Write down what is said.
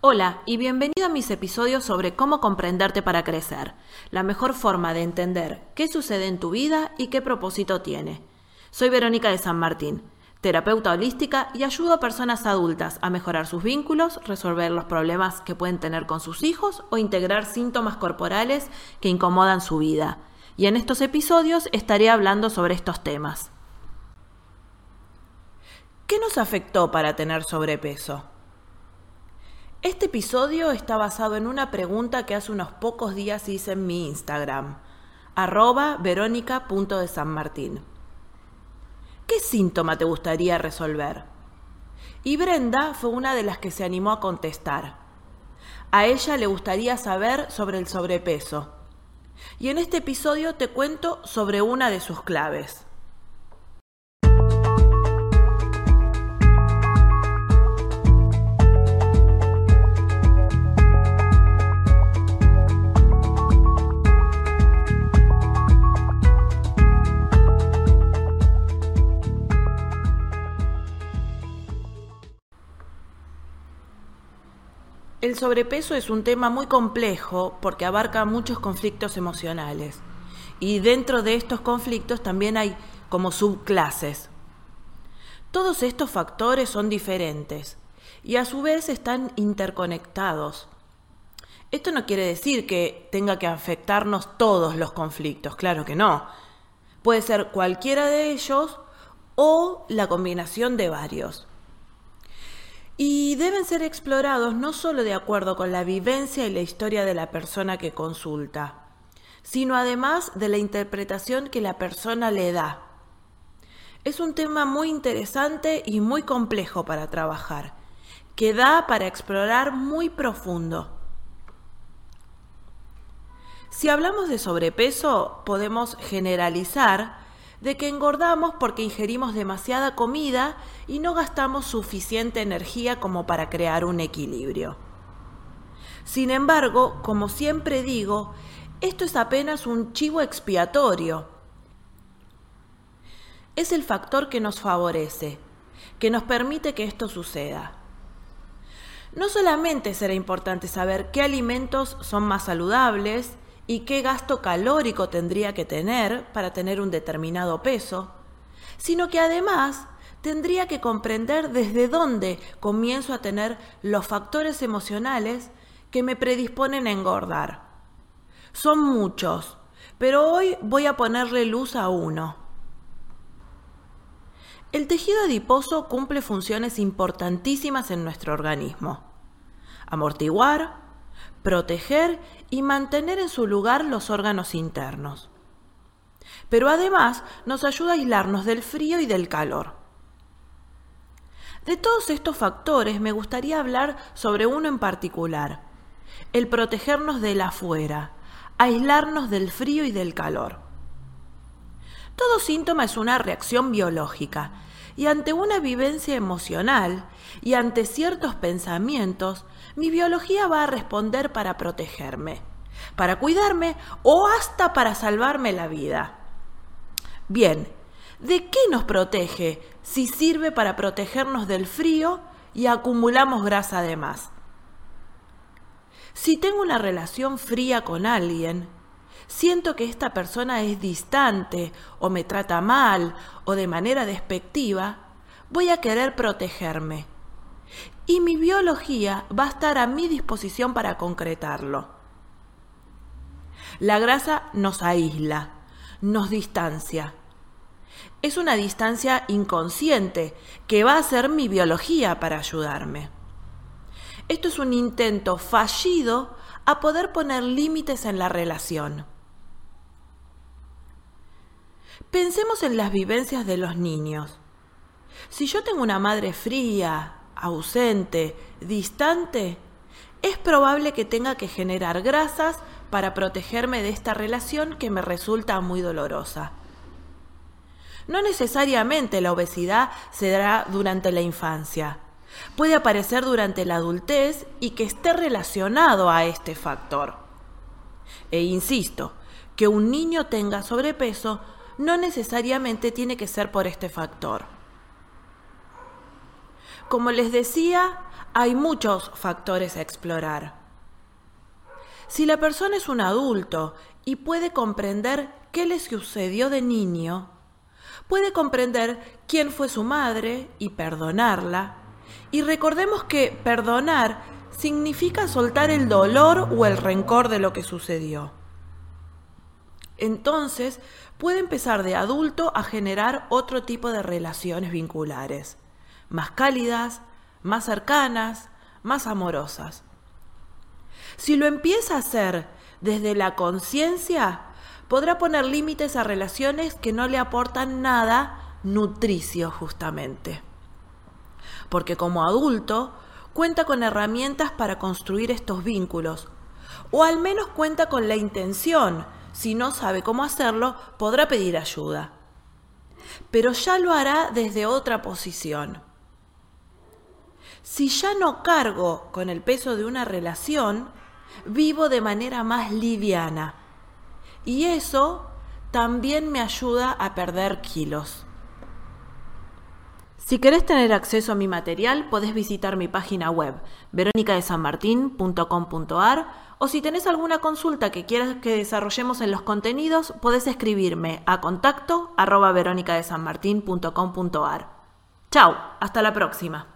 Hola y bienvenido a mis episodios sobre cómo comprenderte para crecer, la mejor forma de entender qué sucede en tu vida y qué propósito tiene. Soy Verónica de San Martín, terapeuta holística y ayudo a personas adultas a mejorar sus vínculos, resolver los problemas que pueden tener con sus hijos o integrar síntomas corporales que incomodan su vida. Y en estos episodios estaré hablando sobre estos temas. ¿Qué nos afectó para tener sobrepeso? Este episodio está basado en una pregunta que hace unos pocos días hice en mi Instagram, arroba verónica.desanmartín. ¿Qué síntoma te gustaría resolver? Y Brenda fue una de las que se animó a contestar. A ella le gustaría saber sobre el sobrepeso. Y en este episodio te cuento sobre una de sus claves. El sobrepeso es un tema muy complejo porque abarca muchos conflictos emocionales. Y dentro de estos conflictos también hay como subclases. Todos estos factores son diferentes y a su vez están interconectados. Esto no quiere decir que tenga que afectarnos todos los conflictos, claro que no. Puede ser cualquiera de ellos o la combinación de varios y deben ser explorados no solo de acuerdo con la vivencia y la historia de la persona que consulta, sino además de la interpretación que la persona le da. Es un tema muy interesante y muy complejo para trabajar, que da para explorar muy profundo. Si hablamos de sobrepeso, podemos generalizar de que engordamos porque ingerimos demasiada comida y no gastamos suficiente energía como para crear un equilibrio. Sin embargo, como siempre digo, esto es apenas un chivo expiatorio. Es el factor que nos favorece, que nos permite que esto suceda. No solamente será importante saber qué alimentos son más saludables, y qué gasto calórico tendría que tener para tener un determinado peso, sino que además tendría que comprender desde dónde comienzo a tener los factores emocionales que me predisponen a engordar. Son muchos, pero hoy voy a ponerle luz a uno. El tejido adiposo cumple funciones importantísimas en nuestro organismo. Amortiguar, proteger y mantener en su lugar los órganos internos. Pero además nos ayuda a aislarnos del frío y del calor. De todos estos factores me gustaría hablar sobre uno en particular, el protegernos del afuera, aislarnos del frío y del calor. Todo síntoma es una reacción biológica y ante una vivencia emocional y ante ciertos pensamientos, mi biología va a responder para protegerme, para cuidarme o hasta para salvarme la vida. Bien, ¿de qué nos protege si sirve para protegernos del frío y acumulamos grasa de más? Si tengo una relación fría con alguien, siento que esta persona es distante o me trata mal o de manera despectiva, voy a querer protegerme. Y mi biología va a estar a mi disposición para concretarlo. La grasa nos aísla, nos distancia. Es una distancia inconsciente que va a ser mi biología para ayudarme. Esto es un intento fallido a poder poner límites en la relación. Pensemos en las vivencias de los niños. Si yo tengo una madre fría, ausente, distante, es probable que tenga que generar grasas para protegerme de esta relación que me resulta muy dolorosa. No necesariamente la obesidad se dará durante la infancia. Puede aparecer durante la adultez y que esté relacionado a este factor. E insisto, que un niño tenga sobrepeso no necesariamente tiene que ser por este factor. Como les decía, hay muchos factores a explorar. Si la persona es un adulto y puede comprender qué le sucedió de niño, puede comprender quién fue su madre y perdonarla. Y recordemos que perdonar significa soltar el dolor o el rencor de lo que sucedió. Entonces puede empezar de adulto a generar otro tipo de relaciones vinculares, más cálidas, más cercanas, más amorosas. Si lo empieza a hacer desde la conciencia, podrá poner límites a relaciones que no le aportan nada nutricio justamente. Porque como adulto cuenta con herramientas para construir estos vínculos, o al menos cuenta con la intención. Si no sabe cómo hacerlo, podrá pedir ayuda. Pero ya lo hará desde otra posición. Si ya no cargo con el peso de una relación, vivo de manera más liviana. Y eso también me ayuda a perder kilos. Si querés tener acceso a mi material, podés visitar mi página web, veronicadesanmartin.com.ar, o si tenés alguna consulta que quieras que desarrollemos en los contenidos, podés escribirme a contacto arroba veronicadesanmartin.com.ar. Chao, hasta la próxima.